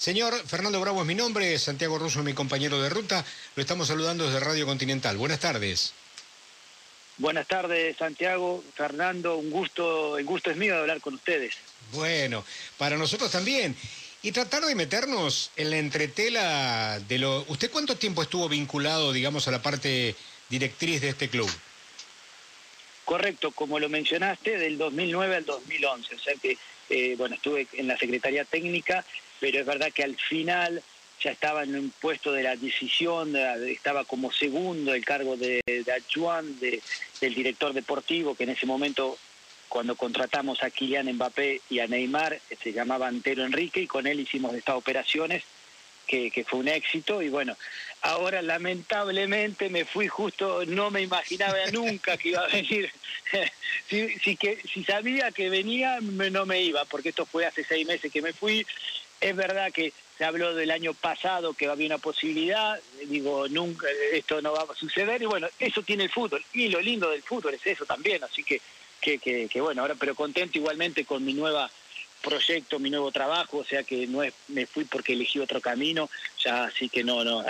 Señor Fernando Bravo es mi nombre, Santiago Russo es mi compañero de ruta. Lo estamos saludando desde Radio Continental. Buenas tardes. Buenas tardes, Santiago, Fernando, un gusto, el gusto es mío de hablar con ustedes. Bueno, para nosotros también. Y tratar de meternos en la entretela de lo... ¿Usted cuánto tiempo estuvo vinculado, digamos, a la parte directriz de este club? Correcto, como lo mencionaste, del 2009 al 2011. O sea que, eh, bueno, estuve en la Secretaría Técnica, pero es verdad que al final ya estaba en un puesto de la decisión, estaba como segundo el cargo de, de del director deportivo, que en ese momento, cuando contratamos a Kylian Mbappé y a Neymar, se llamaba Antero Enrique, y con él hicimos estas operaciones, que, que fue un éxito, y bueno, ahora lamentablemente me fui justo, no me imaginaba nunca que iba a venir, si, que, si sabía que venía, no me iba, porque esto fue hace seis meses que me fui, es verdad que se habló del año pasado que había una posibilidad, digo, nunca, esto no va a suceder, y bueno, eso tiene el fútbol, y lo lindo del fútbol es eso también, así que, que, que, bueno, ahora pero contento igualmente con mi nueva proyecto, mi nuevo trabajo, o sea que no es, me fui porque elegí otro camino, ya así que no, no,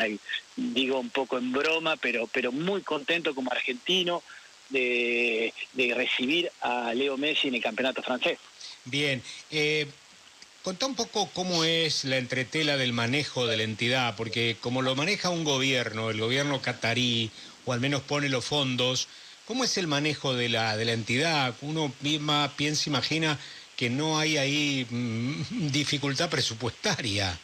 digo un poco en broma, pero, pero muy contento como argentino de, de recibir a Leo Messi en el campeonato francés. Bien, eh, Contá un poco cómo es la entretela del manejo de la entidad, porque como lo maneja un gobierno, el gobierno catarí, o al menos pone los fondos, ¿cómo es el manejo de la, de la entidad? Uno misma piensa, imagina que no hay ahí mm, dificultad presupuestaria.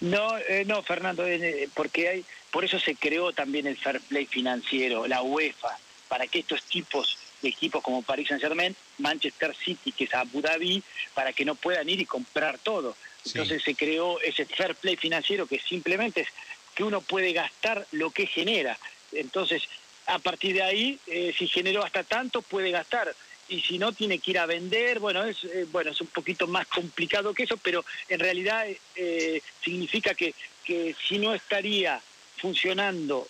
No, eh, no, Fernando, eh, porque hay, por eso se creó también el fair play financiero, la UEFA, para que estos tipos equipos como Paris Saint Germain, Manchester City, que es Abu Dhabi, para que no puedan ir y comprar todo. Entonces se creó ese fair play financiero que simplemente es que uno puede gastar lo que genera. Entonces, a partir de ahí, eh, si generó hasta tanto, puede gastar. Y si no, tiene que ir a vender. Bueno, es, eh, bueno, es un poquito más complicado que eso, pero en realidad eh, significa que, que si no estaría funcionando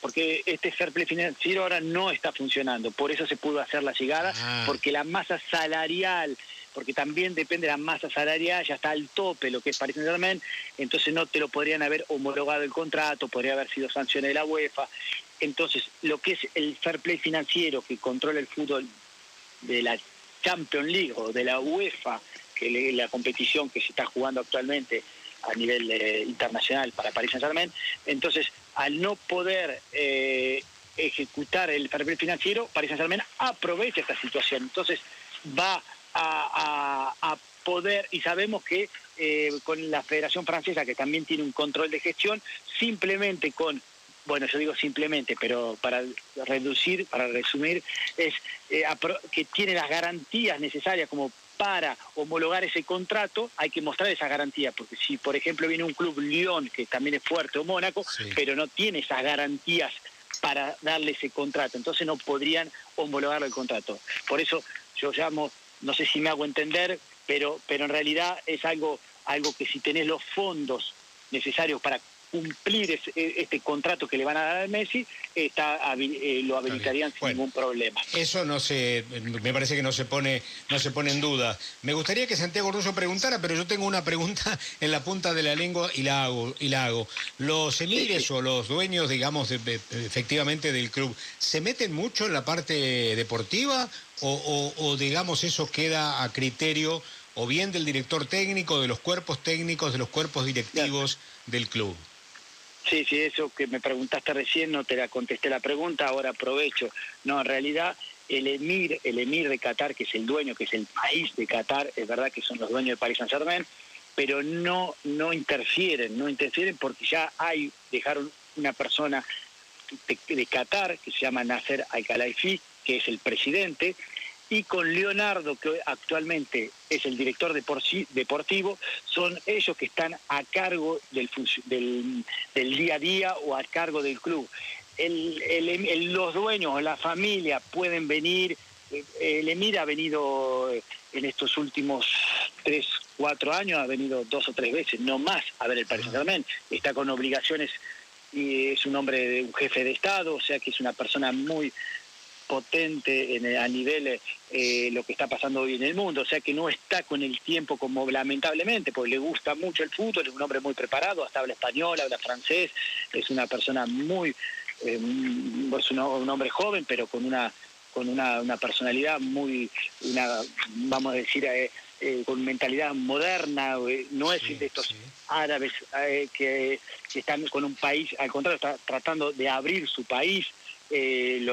porque este fair play financiero ahora no está funcionando, por eso se pudo hacer la llegada, ah. porque la masa salarial, porque también depende de la masa salarial, ya está al tope lo que es Paris Saint Germain, entonces no te lo podrían haber homologado el contrato, podría haber sido sanciones de la UEFA, entonces lo que es el fair play financiero que controla el fútbol de la Champions League o de la UEFA, que es la competición que se está jugando actualmente a nivel eh, internacional para Paris Saint Germain, entonces al no poder eh, ejecutar el fair financiero, Paris Saint Germain aprovecha esta situación. Entonces va a, poder, y sabemos que eh, con la Federación Francesa, que también tiene un control de gestión, simplemente con bueno, yo digo simplemente, pero para reducir, para resumir, es eh, que tiene las garantías necesarias como para homologar ese contrato hay que mostrar esa garantía, porque si por ejemplo viene un club Lyon, que también es fuerte, o Mónaco, pero no tiene esas garantías para darle ese contrato, entonces no podrían homologar el contrato. Por eso yo llamo, no sé si me hago entender, pero, pero en realidad es algo, algo que si tenés los fondos necesarios para cumplir e, este contrato que le van a dar a Messi, está, eh, lo habilitarían sin ningún problema. Eso no se, me parece que no se pone, no se pone en duda. Me gustaría que Santiago Russo preguntara, pero yo tengo una pregunta en la punta de la lengua y la hago, y la hago. Los emires o los dueños, digamos, efectivamente del club, ¿se meten mucho en la parte deportiva o, o digamos eso queda a criterio o bien del director técnico, de los cuerpos técnicos, de los cuerpos directivos del club? Sí, sí, eso que me preguntaste recién, no te la contesté la pregunta, ahora aprovecho. No, en realidad el emir, el emir de Qatar, que es el dueño, que es el país de Qatar, es verdad que son los dueños de Paris Saint Germain, pero no, no interfieren, no interfieren porque ya hay, dejaron una persona de, Qatar que se llama Nasser Al-Khelaifi, que es el presidente, y con Leonardo, que actualmente es el director deportivo, son ellos que están a cargo del, del, día a día o a cargo del club. los dueños, la familia pueden venir, el Emir ha venido en estos últimos tres, cuatro años, ha venido dos o tres veces, no más, a ver el Paris Saint está con obligaciones y es un hombre de un jefe de Estado, o sea que es una persona muy potente a nivel eh, lo que está pasando hoy en el mundo, o sea que no está con el tiempo como lamentablemente, porque le gusta mucho el fútbol, es un hombre muy preparado, hasta habla español, habla francés, es una persona muy, eh, es un, hombre joven, pero con una con una, personalidad muy, una, vamos a decir, eh, con mentalidad moderna, no es de estos árabes que, que, están con un país, al contrario, está tratando de abrir su país, eh,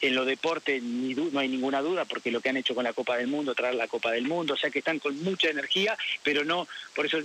en lo deporte ni no hay ninguna duda porque lo que han hecho con la Copa del Mundo, traer la Copa del Mundo, o sea que están con mucha energía, pero no, por eso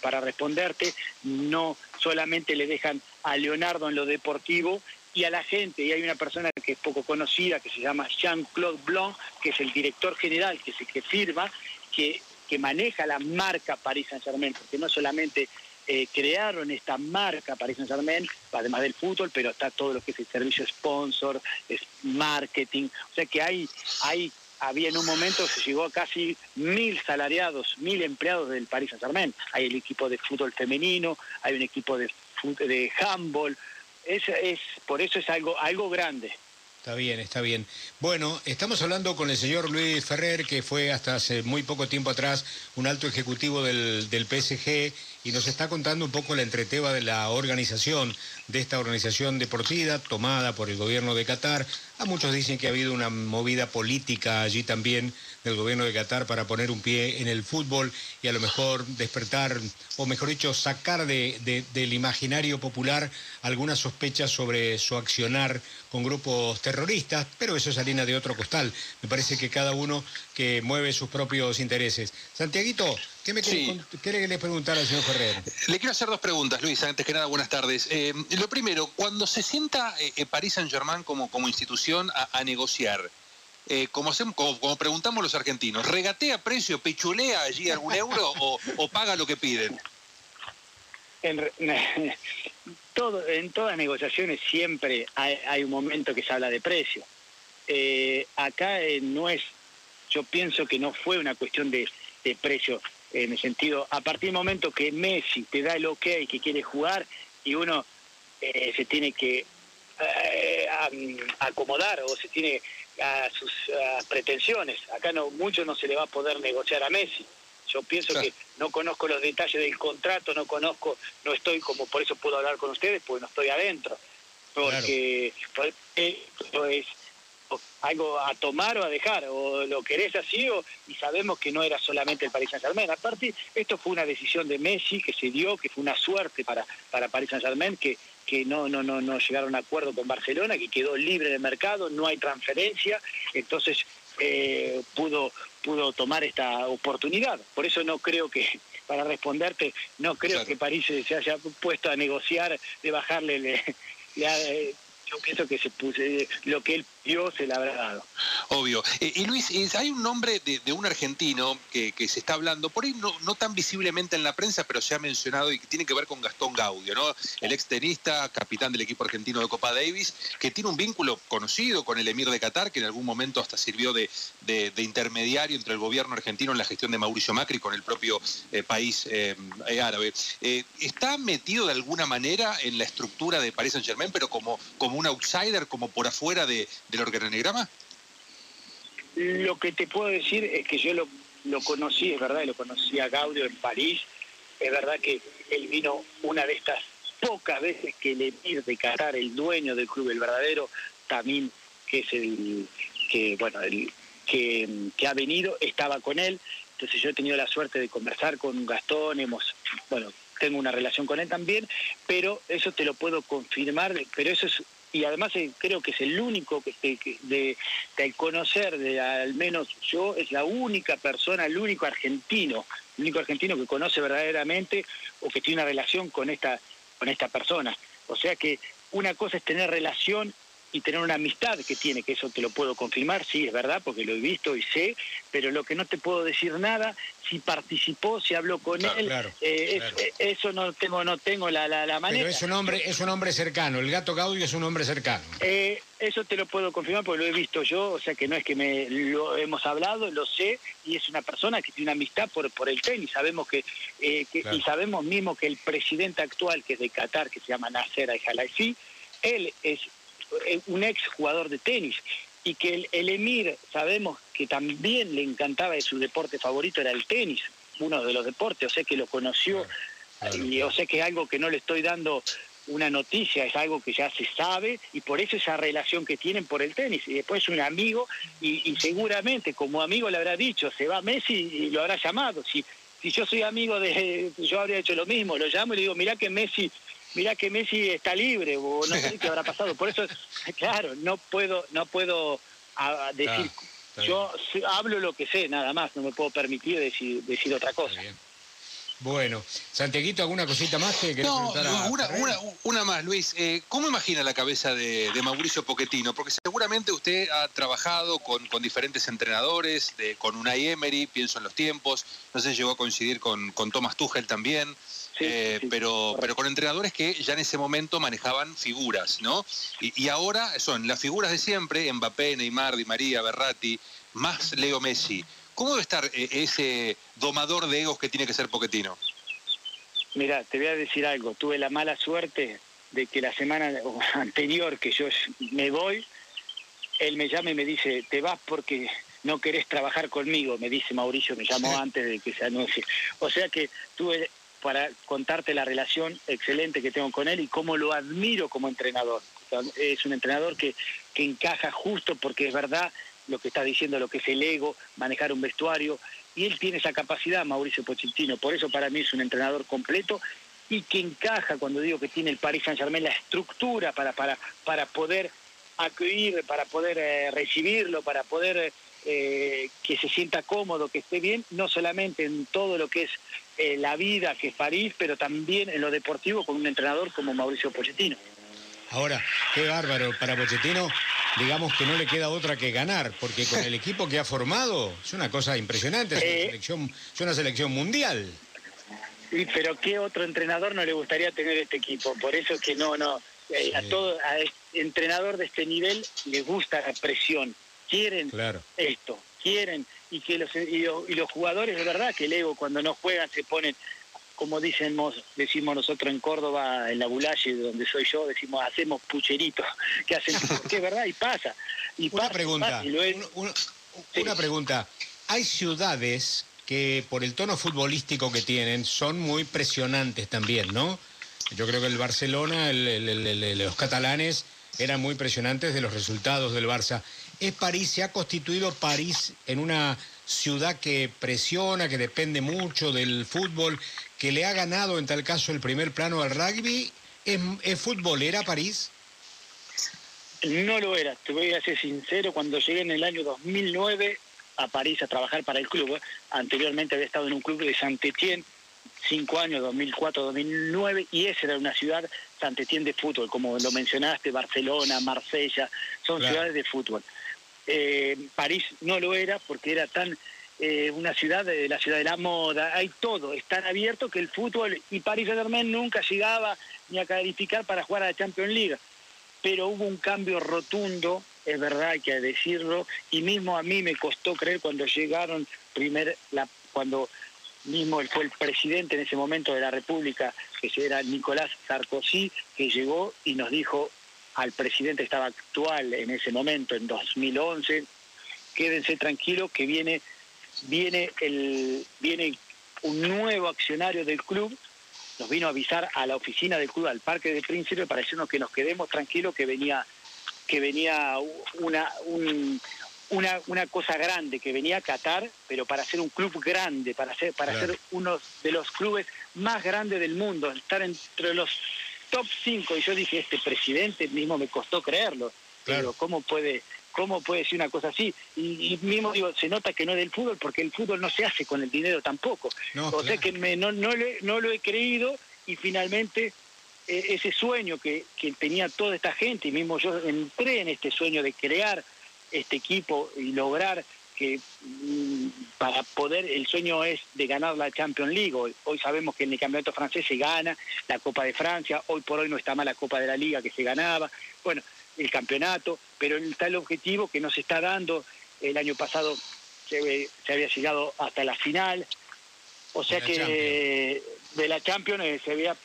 para responderte, no solamente le dejan a Leonardo en lo deportivo y a la gente, y hay una persona que es poco conocida, que se llama Jean-Claude Blanc, que es el director general, que, es que firma, que, que maneja la marca Paris Saint-Germain, porque no solamente eh, crearon esta marca Paris Saint Germain, además del fútbol, pero está todo lo que es el servicio sponsor, es marketing, o sea que hay, hay había en un momento se llegó a casi mil salariados, mil empleados del Paris Saint Germain. Hay el equipo de fútbol femenino, hay un equipo de, de handball. Es, es, por eso es algo, algo grande. Está bien, está bien. Bueno, estamos hablando con el señor Luis Ferrer, que fue hasta hace muy poco tiempo atrás un alto ejecutivo del, del PSG y nos está contando un poco la entreteba de la organización, de esta organización deportiva tomada por el gobierno de Qatar. A muchos dicen que ha habido una movida política allí también del gobierno de Qatar para poner un pie en el fútbol y a lo mejor despertar, o mejor dicho, sacar del imaginario popular algunas sospechas sobre su accionar con grupos terroristas, pero eso es harina de otro costal. Me parece que cada uno que mueve sus propios intereses. Santiaguito, ¿qué me quiere, le preguntar al señor Ferrer? Le quiero hacer dos preguntas, Luis. Antes que nada, buenas tardes. Eh, lo primero, cuando se sienta eh, eh, París Saint-Germain como, como institución a negociar, eh, como, como, preguntamos los argentinos, ¿regatea precio, pechulea allí algún euro o, paga lo que piden? En, todas negociaciones siempre hay, un momento que se habla de precio. Eh, acá eh, no es, yo pienso que no fue una cuestión de, precio, en el sentido, a partir del momento que Messi te da el ok que quiere jugar y uno se tiene que acomodar o se tiene a sus pretensiones. Acá no mucho no se le va a poder negociar a Messi. Yo pienso que no conozco los detalles del contrato, no conozco, no estoy como por eso puedo hablar con ustedes, porque no estoy adentro. Porque esto es algo a tomar o a dejar, o lo querés así, o, y sabemos que no era solamente el Paris Saint Germain. Aparte, esto fue una decisión de Messi que se dio, que fue una suerte para, para Paris Saint Germain, que que no, no, no, no llegaron a acuerdo con Barcelona, que quedó libre de mercado, no hay transferencia, entonces eh, pudo, pudo tomar esta oportunidad. Por eso no creo que, para responderte, no creo que París se haya puesto a negociar de bajarle le, yo pienso que se puse, lo que él dio se le habrá dado. Obvio. Eh, y Luis, hay un nombre de, un argentino que, se está hablando, por ahí no, tan visiblemente en la prensa, pero se ha mencionado y que tiene que ver con Gastón Gaudio, ¿no? El ex tenista, capitán del equipo argentino de Copa Davis, que tiene un vínculo conocido con el emir de Qatar, que en algún momento hasta sirvió de, intermediario entre el gobierno argentino en la gestión de Mauricio Macri con el propio eh, país eh, árabe. ¿Está metido de alguna manera en la estructura de Paris Saint Germain, pero como, como un outsider, como por afuera de, del organigrama? Lo que te puedo decir es que yo lo, lo conocí, es verdad, lo conocí a Gaudio en París, es verdad que él vino una de estas pocas veces que el emir de el dueño del club, el verdadero Tamín, que es el que, bueno, el que, que ha venido, estaba con él, entonces yo he tenido la suerte de conversar con Gastón, hemos, bueno, tengo una relación con él también, pero eso te lo puedo confirmar, pero eso es y además eh, creo que es el único que, de, de, conocer, de al menos yo, es la única persona, el único argentino, el único argentino que conoce verdaderamente o que tiene una relación con esta, con esta persona. O sea que una cosa es tener relación y tener una amistad que tiene, que eso te lo puedo confirmar, sí, es verdad, porque lo he visto y sé, pero lo que no te puedo decir nada, si participó, si habló con él, eh, eh, eso no tengo no tengo la, la, manera. Pero es un hombre, es un hombre cercano, el gato Gaudio es un hombre cercano. Eh, eso te lo puedo confirmar porque lo he visto yo, o sea que no es que me lo hemos hablado, lo sé, y es una persona que tiene una amistad por, por el tenis, sabemos que, y sabemos mismo que el presidente actual, que es de Qatar, que se llama Nasser al-Jalaisi, él es eh, un ex jugador de tenis. y que el, Emir, sabemos que también le encantaba y su deporte favorito era el tenis, uno de los deportes, o sea que lo conoció, y o sea que es algo que no le estoy dando una noticia, es algo que ya se sabe y por eso esa relación que tienen por el tenis. Y después un amigo y, seguramente como amigo le habrá dicho, se va Messi y lo habrá llamado. Si, si yo soy amigo de, yo habría hecho lo mismo, lo llamo y le digo, mirá que Messi, mirá que Messi está libre o no sé qué habrá pasado. Por eso, claro, no puedo, no puedo ah, decir, yo hablo lo que sé, nada más, no me puedo permitir decir, decir otra cosa. Bueno, Santiaguito, ¿alguna cosita más que querés no, una, una, más, Luis. Eh, ¿Cómo imagina la cabeza de, Mauricio Pochettino? Porque seguramente usted ha trabajado con, diferentes entrenadores, de, con Unai Emery, pienso en los tiempos, no sé si llegó a coincidir con, con Thomas Tuchel también. Eh, pero, pero con entrenadores que ya en ese momento manejaban figuras, ¿no? Y, y, ahora son las figuras de siempre, Mbappé, Neymar, Di María, Berratti, más Leo Messi. ¿Cómo debe estar eh, ese domador de egos que tiene que ser Poquetino? Mira, te voy a decir algo. Tuve la mala suerte de que la semana anterior que yo me voy, él me llama y me dice, te vas porque no querés trabajar conmigo, me dice Mauricio, me llamó antes de que se anuncie. O sea que tuve para contarte la relación excelente que tengo con él y cómo lo admiro como entrenador. Es un entrenador que, que encaja justo porque es verdad, lo que está diciendo, lo que es el ego, manejar un vestuario, y él tiene esa capacidad, Mauricio Pochettino, por eso para mí es un entrenador completo y que encaja, cuando digo que tiene el Paris Saint-Germain, la estructura para, para, para poder acudir, para poder eh, recibirlo, para poder eh, que se sienta cómodo, que esté bien, no solamente en todo lo que es eh, la vida, que es París, pero también en lo deportivo con un entrenador como Mauricio Pochettino. Ahora, qué bárbaro para Pochettino, digamos que no le queda otra que ganar, porque con el equipo que ha formado es una cosa impresionante, es una eh. selección, es una selección mundial. Sí, pero ¿qué otro entrenador no le gustaría tener este equipo? Por eso que no, no, eh, a todo a entrenador de este nivel le gusta la presión, quieren esto, quieren y que los, y los, jugadores de verdad que el ego cuando no juegan se ponen como decimos, decimos nosotros en Córdoba, en la Bulaye, donde soy yo, decimos, hacemos pucheritos, que hacen, que es verdad, y pasa. Y una pregunta, una pregunta. Hay ciudades que por el tono futbolístico que tienen son muy presionantes también, ¿no? Yo creo que el Barcelona, los catalanes eran muy presionantes de los resultados del Barça. ¿Es París, se ha constituido París en una ciudad que presiona, que depende mucho del fútbol, que le ha ganado en tal caso el primer plano al rugby? ¿Es, futbolera París? No lo era, te voy a ser sincero, cuando llegué en el año 2009 a París a trabajar para el club, anteriormente había estado en un club de Saint-Étienne, cinco años, 2004-2009, y esa era una ciudad, Saint-Étienne de fútbol, como lo mencionaste, Barcelona, Marsella, son ciudades de fútbol. Eh, París no lo era porque era tan eh, una ciudad de la ciudad de la moda, hay todo, es tan abierto que el fútbol y París Saint-Germain nunca llegaba ni a calificar para jugar a la Champions League. Pero hubo un cambio rotundo, es verdad, hay que decirlo, y mismo a mí me costó creer cuando llegaron, primer, la, cuando mismo fue el presidente en ese momento de la República, que era Nicolás Sarkozy, que llegó y nos dijo, al presidente estaba actual en ese momento, en 2011, quédense tranquilos que viene, viene, el, viene un nuevo accionario del club, nos vino a avisar a la oficina del club, al Parque del Príncipe, para decirnos que nos quedemos tranquilos, que venía, que venía una, una, una cosa grande, que venía a Qatar, pero para ser un club grande, para ser, para ser uno de los clubes más grandes del mundo, estar entre los top 5 y yo dije, este presidente mismo me costó creerlo. Pero ¿cómo puede, cómo puede decir una cosa así? Y, mismo digo, se nota que no es del fútbol porque el fútbol no se hace con el dinero tampoco. o sea que me, no, no, no lo he creído y finalmente eh, ese sueño que, que tenía toda esta gente y mismo yo entré en este sueño de crear este equipo y lograr que mm, para poder, el sueño es de ganar la Champions League. Hoy, sabemos que en el campeonato francés se gana la Copa de Francia, hoy por hoy no está mal la Copa de la Liga que se ganaba, bueno, el campeonato, pero está el objetivo que nos está dando. El año pasado se, había llegado hasta la final, o sea que de la Champions eh, se había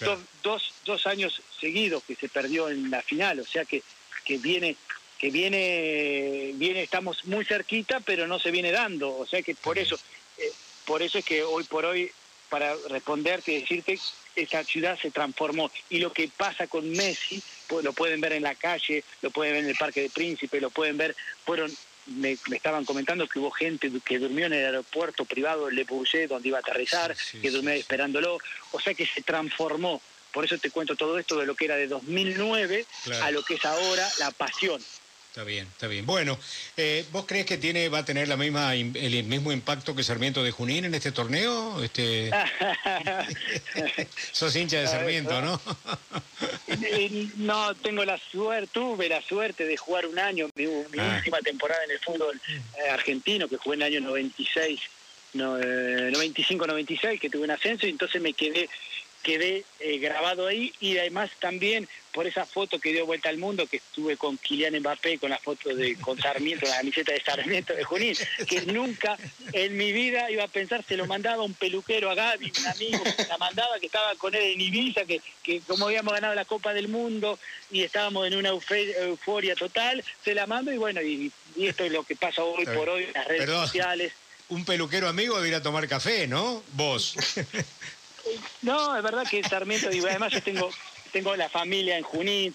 dos, dos, dos años seguidos que se perdió en la final, o sea que, que viene que viene, viene, estamos muy cerquita, pero no se viene dando. O sea que por eso, eh, por eso es que hoy por hoy, para responderte y decirte, esa ciudad se transformó. Y lo que pasa con Messi, pues, lo pueden ver en la calle, lo pueden ver en el Parque de Príncipe, lo pueden ver, fueron me, estaban comentando que hubo gente que durmió en el aeropuerto privado de Le Bourget, donde iba a aterrizar, que durmió esperándolo. O sea que se transformó. Por eso te cuento todo esto de lo que era de 2009 a lo que es ahora la pasión. Está bien, está bien. Bueno, eh, ¿vos crees que tiene, va a tener la misma, el mismo impacto que Sarmiento de Junín en este torneo? Este... Sos hincha de Sarmiento, ¿no? no, tengo la suerte, tuve la suerte de jugar un año, mi, ah. última temporada en el fútbol eh, argentino, que jugué en el año 96, no, 95-96, eh, que tuve un ascenso, y entonces me quedé quedé eh, grabado ahí y además también por esa foto que dio vuelta al mundo que estuve con Kylian Mbappé con la foto de con Sarmiento, la camiseta de Sarmiento de Junín, que nunca en mi vida iba a pensar se lo mandaba un peluquero a Gaby, un amigo, la mandaba que estaba con él en Ibiza, que, que como habíamos ganado la Copa del Mundo y estábamos en una euforia total, se la mando y bueno, y, esto es lo que pasa hoy por hoy en las redes sociales. Un peluquero amigo de ir a tomar café, ¿no? Vos. No, es verdad que Sarmiento, y además yo tengo, tengo la familia en Junín,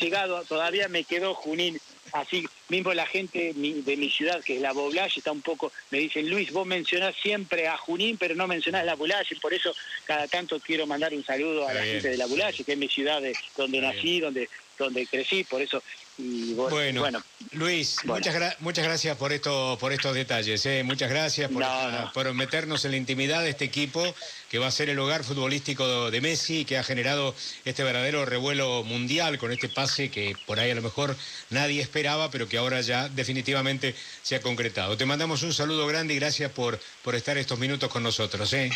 llegado, todavía me quedó Junín. Así mismo la gente de mi ciudad, que es la Boblache, está un poco, me dicen, Luis, vos mencionás siempre a Junín, pero no mencionás la Boblache, por eso cada tanto quiero mandar un saludo a la gente de la Boblache, que es mi ciudad de, donde nací, donde, donde crecí, por eso bueno, Luis, Muchas, muchas gracias por, esto, por estos detalles. ¿eh? Muchas gracias por, meternos en la intimidad de este equipo que va a ser el hogar futbolístico de Messi, que ha generado este verdadero revuelo mundial con este pase que por ahí a lo mejor nadie esperaba, pero que ahora ya definitivamente se ha concretado. Te mandamos un saludo grande y gracias por, por estar estos minutos con nosotros. ¿eh?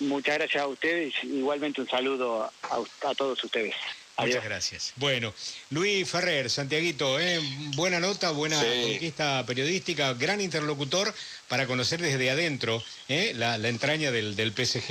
Muchas gracias a ustedes, igualmente un saludo a todos ustedes. Muchas gracias. Bueno, Luis Ferrer, Santiaguito, ¿eh? buena nota, buena conquista periodística, gran interlocutor para conocer desde adentro ¿eh? la, entraña del, del PSG.